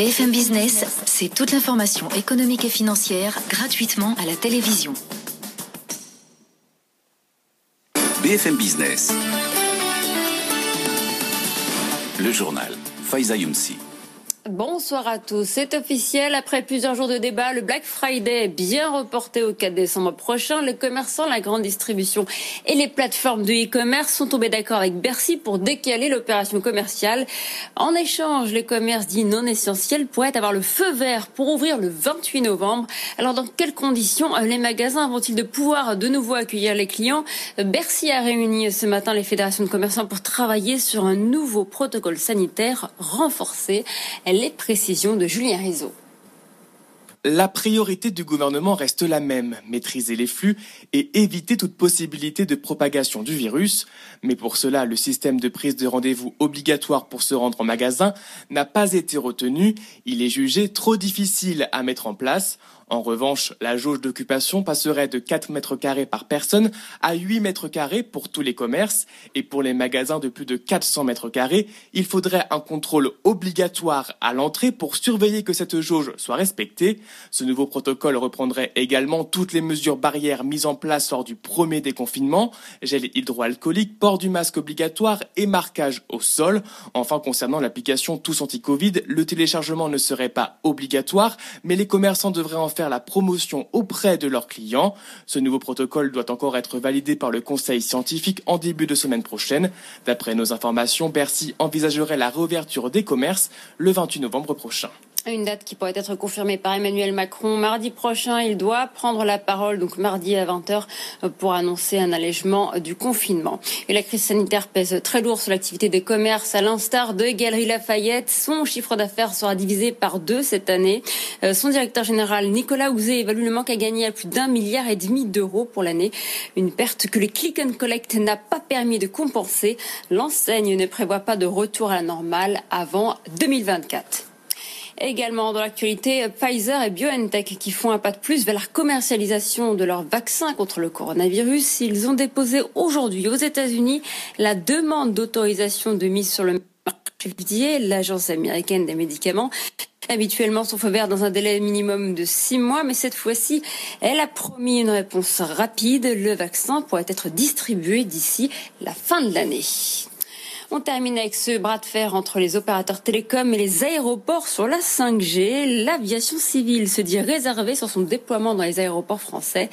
BFM Business, c'est toute l'information économique et financière gratuitement à la télévision. BFM Business. Le journal. Faiza Younsi. Bonsoir à tous. C'est officiel. Après plusieurs jours de débat, le Black Friday est bien reporté au 4 décembre prochain. Les commerçants, la grande distribution et les plateformes de e-commerce sont tombés d'accord avec Bercy pour décaler l'opération commerciale. En échange, les commerces dits non essentiels pourraient avoir le feu vert pour ouvrir le 28 novembre. Alors, dans quelles conditions les magasins vont-ils de pouvoir de nouveau accueillir les clients? Bercy a réuni ce matin les fédérations de commerçants pour travailler sur un nouveau protocole sanitaire renforcé les précisions de Julien Rizzo. La priorité du gouvernement reste la même, maîtriser les flux et éviter toute possibilité de propagation du virus. Mais pour cela, le système de prise de rendez-vous obligatoire pour se rendre en magasin n'a pas été retenu. Il est jugé trop difficile à mettre en place. En revanche, la jauge d'occupation passerait de 4 mètres carrés par personne à 8 mètres carrés pour tous les commerces et pour les magasins de plus de 400 mètres carrés, il faudrait un contrôle obligatoire à l'entrée pour surveiller que cette jauge soit respectée. Ce nouveau protocole reprendrait également toutes les mesures barrières mises en place lors du premier déconfinement, gel hydroalcoolique, port du masque obligatoire et marquage au sol. Enfin, concernant l'application Tous Anti-Covid, le téléchargement ne serait pas obligatoire, mais les commerçants devraient en faire la promotion auprès de leurs clients. Ce nouveau protocole doit encore être validé par le Conseil scientifique en début de semaine prochaine. D'après nos informations, Bercy envisagerait la réouverture des commerces le 28 novembre prochain. Une date qui pourrait être confirmée par Emmanuel Macron. Mardi prochain, il doit prendre la parole, donc mardi à 20h, pour annoncer un allègement du confinement. Et la crise sanitaire pèse très lourd sur l'activité des commerces. À l'instar de Galerie Lafayette, son chiffre d'affaires sera divisé par deux cette année. Euh, son directeur général, Nicolas Ouzé, évalue le manque à gagner à plus d'un milliard et demi d'euros pour l'année. Une perte que le click and collect n'a pas permis de compenser. L'enseigne ne prévoit pas de retour à la normale avant 2024. Également dans l'actualité, Pfizer et BioNTech qui font un pas de plus vers la commercialisation de leur vaccin contre le coronavirus. Ils ont déposé aujourd'hui aux États-Unis la demande d'autorisation de mise sur le marché l'agence américaine des médicaments. Habituellement, son feu vert dans un délai minimum de six mois, mais cette fois-ci, elle a promis une réponse rapide. Le vaccin pourrait être distribué d'ici la fin de l'année. On termine avec ce bras de fer entre les opérateurs télécoms et les aéroports sur la 5G. L'aviation civile se dit réservée sur son déploiement dans les aéroports français.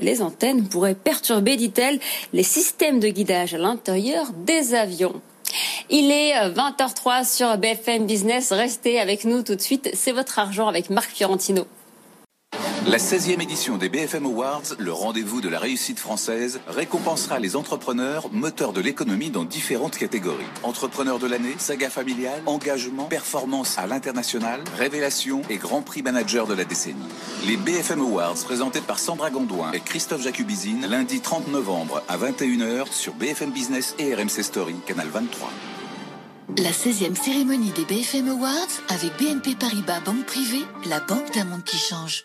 Les antennes pourraient perturber, dit-elle, les systèmes de guidage à l'intérieur des avions. Il est 20h03 sur BFM Business. Restez avec nous tout de suite. C'est votre argent avec Marc Fiorentino. La 16e édition des BFM Awards, le rendez-vous de la réussite française, récompensera les entrepreneurs moteurs de l'économie dans différentes catégories. Entrepreneurs de l'année, saga familiale, engagement, performance à l'international, révélation et grand prix manager de la décennie. Les BFM Awards présentés par Sandra Gondouin et Christophe Jacubizine lundi 30 novembre à 21h sur BFM Business et RMC Story, canal 23. La 16e cérémonie des BFM Awards avec BNP Paribas Banque Privée, la banque d'un monde qui change.